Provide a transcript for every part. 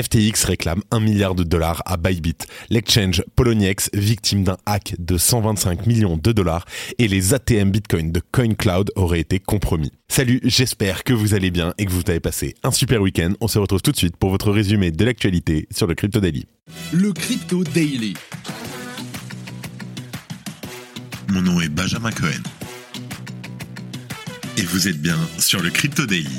FTX réclame 1 milliard de dollars à Bybit. L'exchange Poloniex, victime d'un hack de 125 millions de dollars, et les ATM Bitcoin de CoinCloud auraient été compromis. Salut, j'espère que vous allez bien et que vous avez passé un super week-end. On se retrouve tout de suite pour votre résumé de l'actualité sur le Crypto Daily. Le Crypto Daily. Mon nom est Benjamin Cohen. Et vous êtes bien sur le Crypto Daily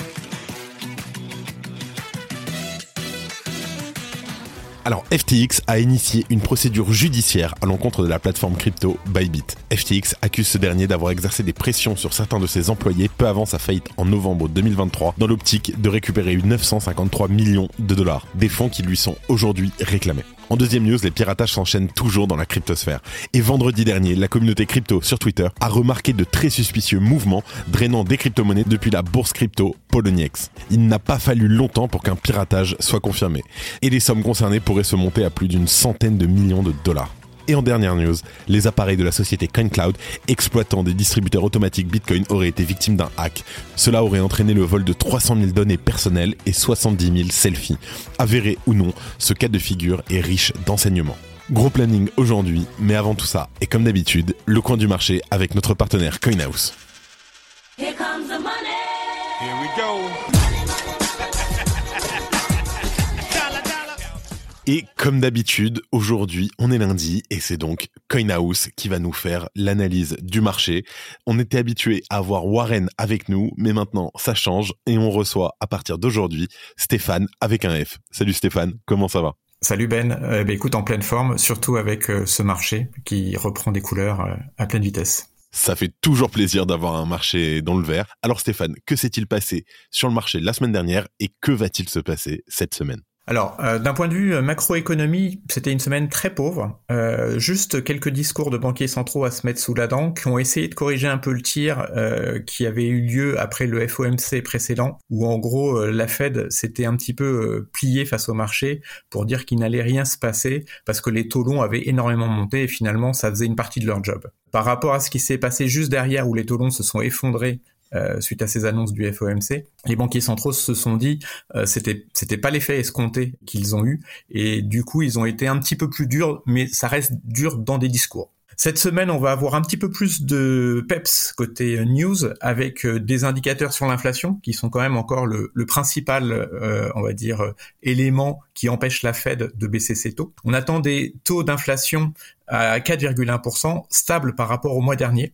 Alors, FTX a initié une procédure judiciaire à l'encontre de la plateforme crypto Bybit. FTX accuse ce dernier d'avoir exercé des pressions sur certains de ses employés peu avant sa faillite en novembre 2023 dans l'optique de récupérer 953 millions de dollars, des fonds qui lui sont aujourd'hui réclamés. En deuxième news, les piratages s'enchaînent toujours dans la cryptosphère. Et vendredi dernier, la communauté crypto sur Twitter a remarqué de très suspicieux mouvements drainant des crypto-monnaies depuis la bourse crypto Poloniex. Il n'a pas fallu longtemps pour qu'un piratage soit confirmé. Et les sommes concernées pourraient se monter à plus d'une centaine de millions de dollars. Et en dernière news, les appareils de la société CoinCloud exploitant des distributeurs automatiques Bitcoin auraient été victimes d'un hack. Cela aurait entraîné le vol de 300 000 données personnelles et 70 000 selfies. Avéré ou non, ce cas de figure est riche d'enseignements. Gros planning aujourd'hui, mais avant tout ça, et comme d'habitude, le coin du marché avec notre partenaire CoinHouse. Here comes the money. Here we go. Et comme d'habitude, aujourd'hui, on est lundi et c'est donc CoinHouse qui va nous faire l'analyse du marché. On était habitué à avoir Warren avec nous, mais maintenant ça change et on reçoit à partir d'aujourd'hui Stéphane avec un F. Salut Stéphane, comment ça va? Salut Ben, euh, bah, écoute en pleine forme, surtout avec euh, ce marché qui reprend des couleurs euh, à pleine vitesse. Ça fait toujours plaisir d'avoir un marché dans le vert. Alors Stéphane, que s'est-il passé sur le marché la semaine dernière et que va-t-il se passer cette semaine? Alors, euh, d'un point de vue euh, macroéconomie, c'était une semaine très pauvre. Euh, juste quelques discours de banquiers centraux à se mettre sous la dent, qui ont essayé de corriger un peu le tir qui avait eu lieu après le FOMC précédent, où en gros la Fed s'était un petit peu pliée face au marché pour dire qu'il n'allait rien se passer parce que les taux longs avaient énormément monté et finalement ça faisait une partie de leur job. Par rapport à ce qui s'est passé juste derrière où les taux longs se sont effondrés euh, suite à ces annonces du FOMC, les banquiers centraux se sont dit euh, c'était c'était pas l'effet escompté qu'ils ont eu et du coup ils ont été un petit peu plus durs, mais ça reste dur dans des discours. Cette semaine, on va avoir un petit peu plus de peps côté news avec euh, des indicateurs sur l'inflation qui sont quand même encore le, le principal, euh, on va dire, élément qui empêche la Fed de baisser ses taux. On attend des taux d'inflation à 4,1%, stables par rapport au mois dernier.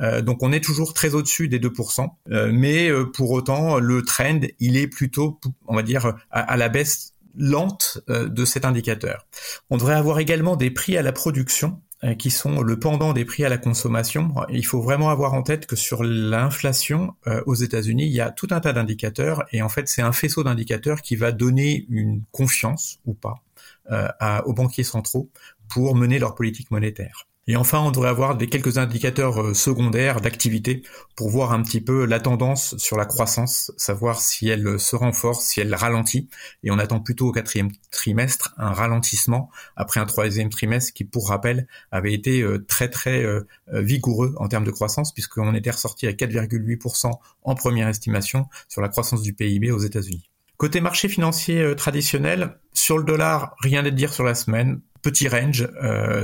Euh, donc on est toujours très au-dessus des 2%, euh, mais euh, pour autant le trend il est plutôt, on va dire, à, la baisse lente de cet indicateur. On devrait avoir également des prix à la production qui sont le pendant des prix à la consommation. Il faut vraiment avoir en tête que sur l'inflation aux États-Unis, il y a tout un tas d'indicateurs et en fait c'est un faisceau d'indicateurs qui va donner une confiance ou pas aux banquiers centraux pour mener leur politique monétaire. Et enfin, on devrait avoir des quelques indicateurs euh, secondaires d'activité pour voir un petit peu la tendance sur la croissance, savoir si elle se renforce, si elle ralentit. Et on attend plutôt au quatrième trimestre un ralentissement après un troisième trimestre qui, pour rappel, avait été euh, très très euh, vigoureux en termes de croissance puisqu'on était ressorti à 4,8% en première estimation sur la croissance du PIB aux États-Unis. Côté marché financier traditionnel, sur le dollar, rien à dire sur la semaine, petit range,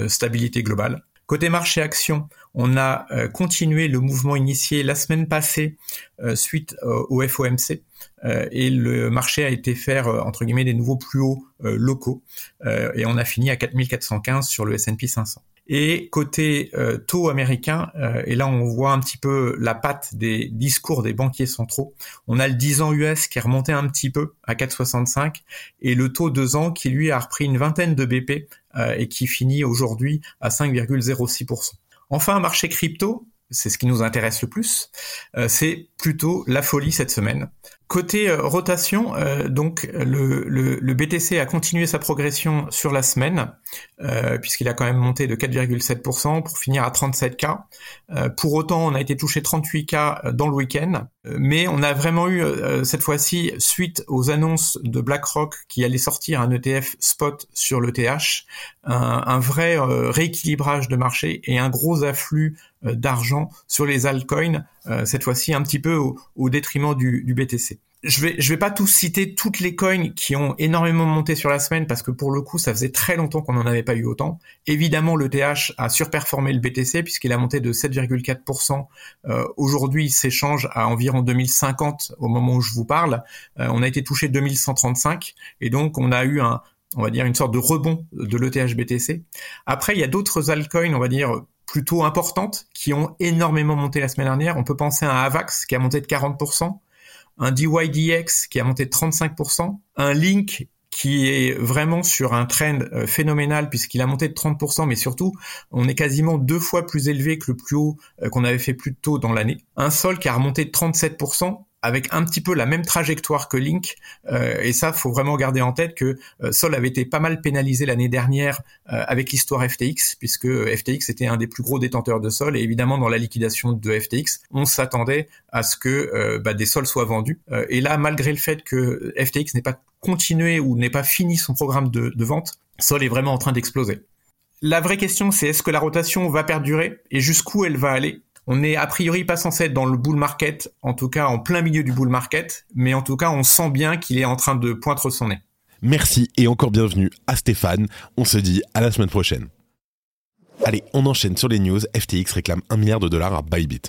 stabilité globale. Côté marché action, on a euh, continué le mouvement initié la semaine passée euh, suite euh, au FOMC et le marché a été faire entre guillemets des nouveaux plus hauts locaux et on a fini à 4415 sur le S&P 500. Et côté taux américain, et là on voit un petit peu la patte des discours des banquiers centraux. On a le 10 ans US qui est remonté un petit peu à 4,65 et le taux 2 ans qui lui a repris une vingtaine de BP et qui finit aujourd'hui à 5,06%. Enfin, un marché crypto, c'est ce qui nous intéresse le plus, euh, c'est plutôt la folie cette semaine. Côté euh, rotation, euh, donc le, BTC a continué sa progression sur la semaine, euh, puisqu'il a quand même monté de 4,7% pour finir à 37K. pour autant, on a été touché 38K dans le week-end, mais on a vraiment eu cette fois-ci, suite aux annonces de BlackRock qui allait sortir un ETF spot sur l'ETH, un, un vrai rééquilibrage de marché et un gros afflux d'argent sur les altcoins, cette fois-ci un petit peu au, détriment du BTC je vais vais pas tous citer toutes les coins qui ont énormément monté sur la semaine parce que pour le coup ça faisait très longtemps qu'on n'en avait pas eu autant. Évidemment le TH a surperformé le BTC puisqu'il a monté de 7,4%. Euh, Aujourd'hui il s'échange à environ 2050 au moment où je vous parle. Euh, on a été touché 2135 et donc on a eu un on va dire une sorte de rebond de l'ETH BTC. Après il y a d'autres altcoins on va dire plutôt importantes qui ont énormément monté la semaine dernière. On peut penser à Avax qui a monté de 40% un DYDX qui a monté de 35%, un Link qui est vraiment sur un trend euh, phénoménal puisqu'il a monté de 30%, mais surtout, on est quasiment deux fois plus élevé que le plus haut euh, qu'on avait fait plus tôt dans l'année. Un Sol qui a remonté de 37%, avec un petit peu la même trajectoire que Link. Euh, et ça, faut vraiment garder en tête que euh, Sol avait été pas mal pénalisé l'année dernière euh, avec l'histoire FTX, puisque FTX était un des plus gros détenteurs de Sol. Et évidemment, dans la liquidation de FTX, on s'attendait à ce que bah, des Sols soient vendus. et là, malgré le fait que FTX n'ait pas continué ou n'ait pas fini son programme de, de vente, Sol est vraiment en train d'exploser. La vraie question, c'est est-ce que la rotation va perdurer et jusqu'où elle va aller? On est a priori pas censé être dans le bull market, en tout cas en plein milieu du bull market, mais en tout cas on sent bien qu'il est en train de pointer son nez. Merci et encore bienvenue à Stéphane. On se dit à la semaine prochaine. Allez, on enchaîne sur les news. FTX réclame un milliard de dollars à Bybit.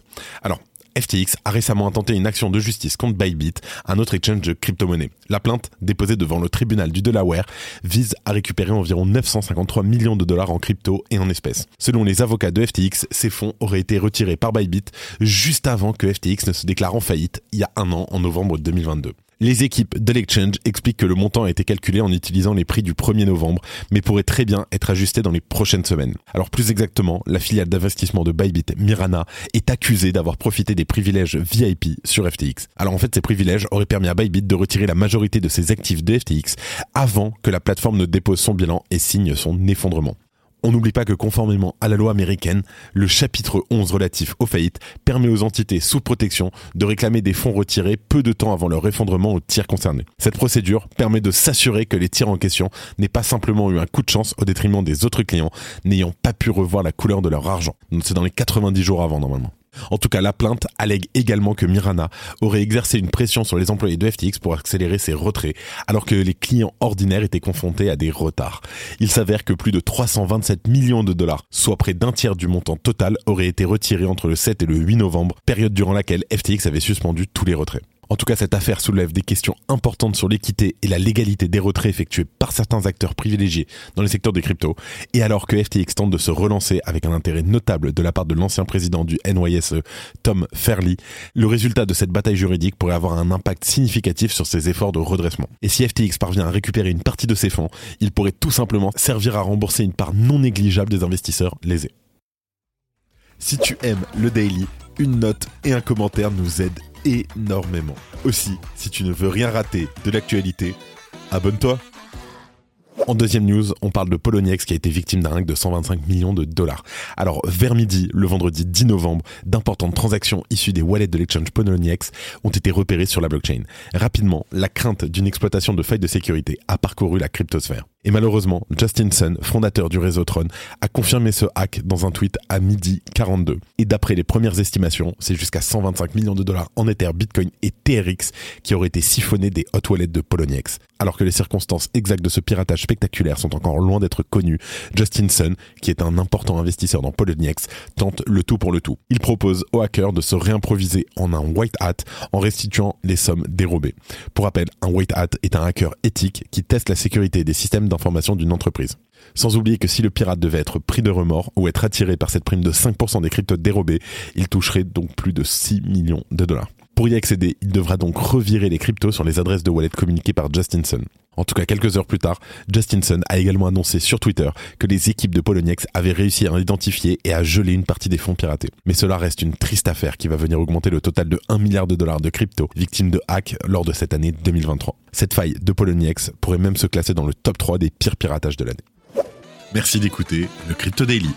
Alors, FTX a récemment intenté une action de justice contre Bybit, un autre exchange de crypto-monnaie. La plainte, déposée devant le tribunal du Delaware, vise à récupérer environ 953 millions de dollars en crypto et en espèces. Selon les avocats de FTX, ces fonds auraient été retirés par Bybit juste avant que FTX ne se déclare en faillite il y a un an en novembre 2022. Les équipes de l'exchange expliquent que le montant a été calculé en utilisant les prix du 1er novembre, mais pourrait très bien être ajusté dans les prochaines semaines. Alors plus exactement, la filiale d'investissement de Bybit, Mirana, est accusée d'avoir profité des privilèges VIP sur FTX. Alors en fait, ces privilèges auraient permis à Bybit de retirer la majorité de ses actifs de FTX avant que la plateforme ne dépose son bilan et signe son effondrement. On n'oublie pas que conformément à la loi américaine, le chapitre 11 relatif aux faillites permet aux entités sous protection de réclamer des fonds retirés peu de temps avant leur effondrement aux tiers concernés. Cette procédure permet de s'assurer que les tiers en question n'aient pas simplement eu un coup de chance au détriment des autres clients n'ayant pas pu revoir la couleur de leur argent. C'est dans les 90 jours avant normalement. En tout cas, la plainte allègue également que Mirana aurait exercé une pression sur les employés de FTX pour accélérer ses retraits, alors que les clients ordinaires étaient confrontés à des retards. Il s'avère que plus de 327 millions de dollars, soit près d'un tiers du montant total, auraient été retirés entre le 7 et le 8 novembre, période durant laquelle FTX avait suspendu tous les retraits. En tout cas, cette affaire soulève des questions importantes sur l'équité et la légalité des retraits effectués par certains acteurs privilégiés dans les secteurs des cryptos. Et alors que FTX tente de se relancer avec un intérêt notable de la part de l'ancien président du NYSE, Tom Fairley, le résultat de cette bataille juridique pourrait avoir un impact significatif sur ses efforts de redressement. Et si FTX parvient à récupérer une partie de ses fonds, il pourrait tout simplement servir à rembourser une part non négligeable des investisseurs lésés. Si tu aimes le daily, une note et un commentaire nous aident énormément. Aussi, si tu ne veux rien rater de l'actualité, abonne-toi. En deuxième news, on parle de Poloniex qui a été victime d'un hack de 125 millions de dollars. Alors, vers midi, le vendredi 10 novembre, d'importantes transactions issues des wallets de l'exchange Poloniex ont été repérées sur la blockchain. Rapidement, la crainte d'une exploitation de failles de sécurité a parcouru la cryptosphère. Et malheureusement, Justin Sun, fondateur du réseau Tron, a confirmé ce hack dans un tweet à midi 42. Et d'après les premières estimations, c'est jusqu'à 125 millions de dollars en Ether, Bitcoin et TRX qui auraient été siphonnés des hot wallets de Poloniex. Alors que les circonstances exactes de ce piratage spectaculaire sont encore loin d'être connues, Justin Sun, qui est un important investisseur dans Poloniex, tente le tout pour le tout. Il propose aux hackers de se réimproviser en un white hat en restituant les sommes dérobées. Pour rappel, un white hat est un hacker éthique qui teste la sécurité des systèmes d'information d'une entreprise. Sans oublier que si le pirate devait être pris de remords ou être attiré par cette prime de 5% des cryptos dérobés, il toucherait donc plus de 6 millions de dollars. Pour y accéder, il devra donc revirer les cryptos sur les adresses de wallet communiquées par Justinson. En tout cas, quelques heures plus tard, Justinson a également annoncé sur Twitter que les équipes de Poloniex avaient réussi à identifier et à geler une partie des fonds piratés. Mais cela reste une triste affaire qui va venir augmenter le total de 1 milliard de dollars de crypto victimes de hack lors de cette année 2023. Cette faille de Poloniex pourrait même se classer dans le top 3 des pires piratages de l'année. Merci d'écouter le Crypto Daily.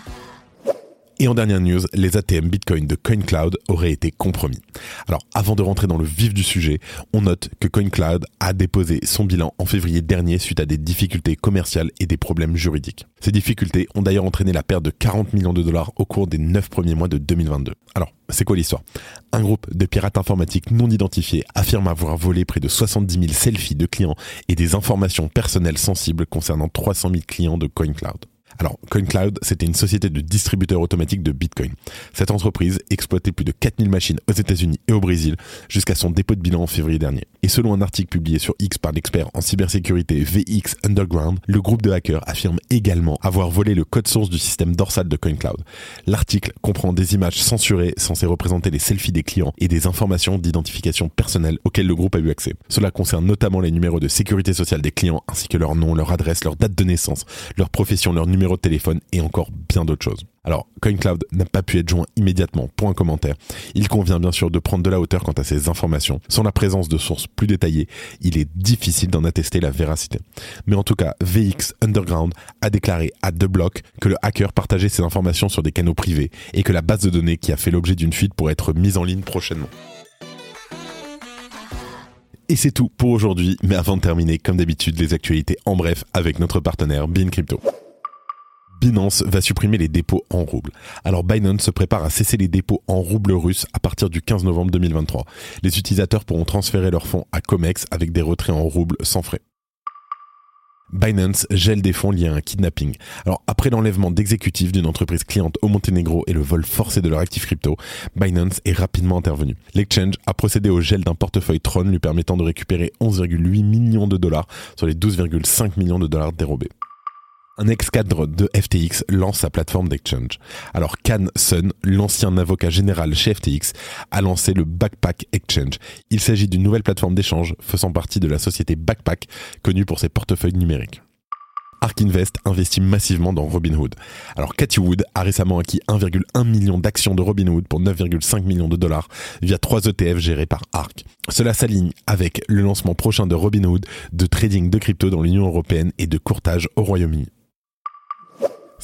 Et en dernière news, les ATM Bitcoin de CoinCloud auraient été compromis. Alors, avant de rentrer dans le vif du sujet, on note que CoinCloud a déposé son bilan en février dernier suite à des difficultés commerciales et des problèmes juridiques. Ces difficultés ont d'ailleurs entraîné la perte de 40 millions de dollars au cours des 9 premiers mois de 2022. Alors, c'est quoi l'histoire? Un groupe de pirates informatiques non identifiés affirme avoir volé près de 70 000 selfies de clients et des informations personnelles sensibles concernant 300 000 clients de CoinCloud. Alors, CoinCloud, c'était une société de distributeurs automatiques de Bitcoin. Cette entreprise exploitait plus de 4000 machines aux États-Unis et au Brésil jusqu'à son dépôt de bilan en février dernier. Et selon un article publié sur X par l'expert en cybersécurité VX Underground, le groupe de hackers affirme également avoir volé le code source du système dorsal de CoinCloud. L'article comprend des images censurées censées représenter les selfies des clients et des informations d'identification personnelle auxquelles le groupe a eu accès. Cela concerne notamment les numéros de sécurité sociale des clients ainsi que leur nom, leur adresse, leur date de naissance, leur profession, leur numéro de téléphone et encore bien d'autres choses. Alors, CoinCloud n'a pas pu être joint immédiatement pour un commentaire. Il convient bien sûr de prendre de la hauteur quant à ces informations. Sans la présence de sources plus détaillées, il est difficile d'en attester la véracité. Mais en tout cas, VX Underground a déclaré à The Block que le hacker partageait ces informations sur des canaux privés et que la base de données qui a fait l'objet d'une fuite pourrait être mise en ligne prochainement. Et c'est tout pour aujourd'hui, mais avant de terminer, comme d'habitude, les actualités en bref avec notre partenaire Bean Crypto. Binance va supprimer les dépôts en roubles. Alors Binance se prépare à cesser les dépôts en roubles russes à partir du 15 novembre 2023. Les utilisateurs pourront transférer leurs fonds à Comex avec des retraits en roubles sans frais. Binance gèle des fonds liés à un kidnapping. Alors après l'enlèvement d'exécutifs d'une entreprise cliente au Monténégro et le vol forcé de leur actif crypto, Binance est rapidement intervenu. L'exchange a procédé au gel d'un portefeuille Tron lui permettant de récupérer 11,8 millions de dollars sur les 12,5 millions de dollars dérobés un ex-cadre de FTX lance sa plateforme d'exchange. Alors Can Sun, l'ancien avocat général chez FTX, a lancé le Backpack Exchange. Il s'agit d'une nouvelle plateforme d'échange faisant partie de la société Backpack, connue pour ses portefeuilles numériques. Ark Invest investit massivement dans Robinhood. Alors Cathy Wood a récemment acquis 1,1 million d'actions de Robinhood pour 9,5 millions de dollars via trois ETF gérés par Ark. Cela s'aligne avec le lancement prochain de Robinhood de trading de crypto dans l'Union européenne et de courtage au Royaume-Uni.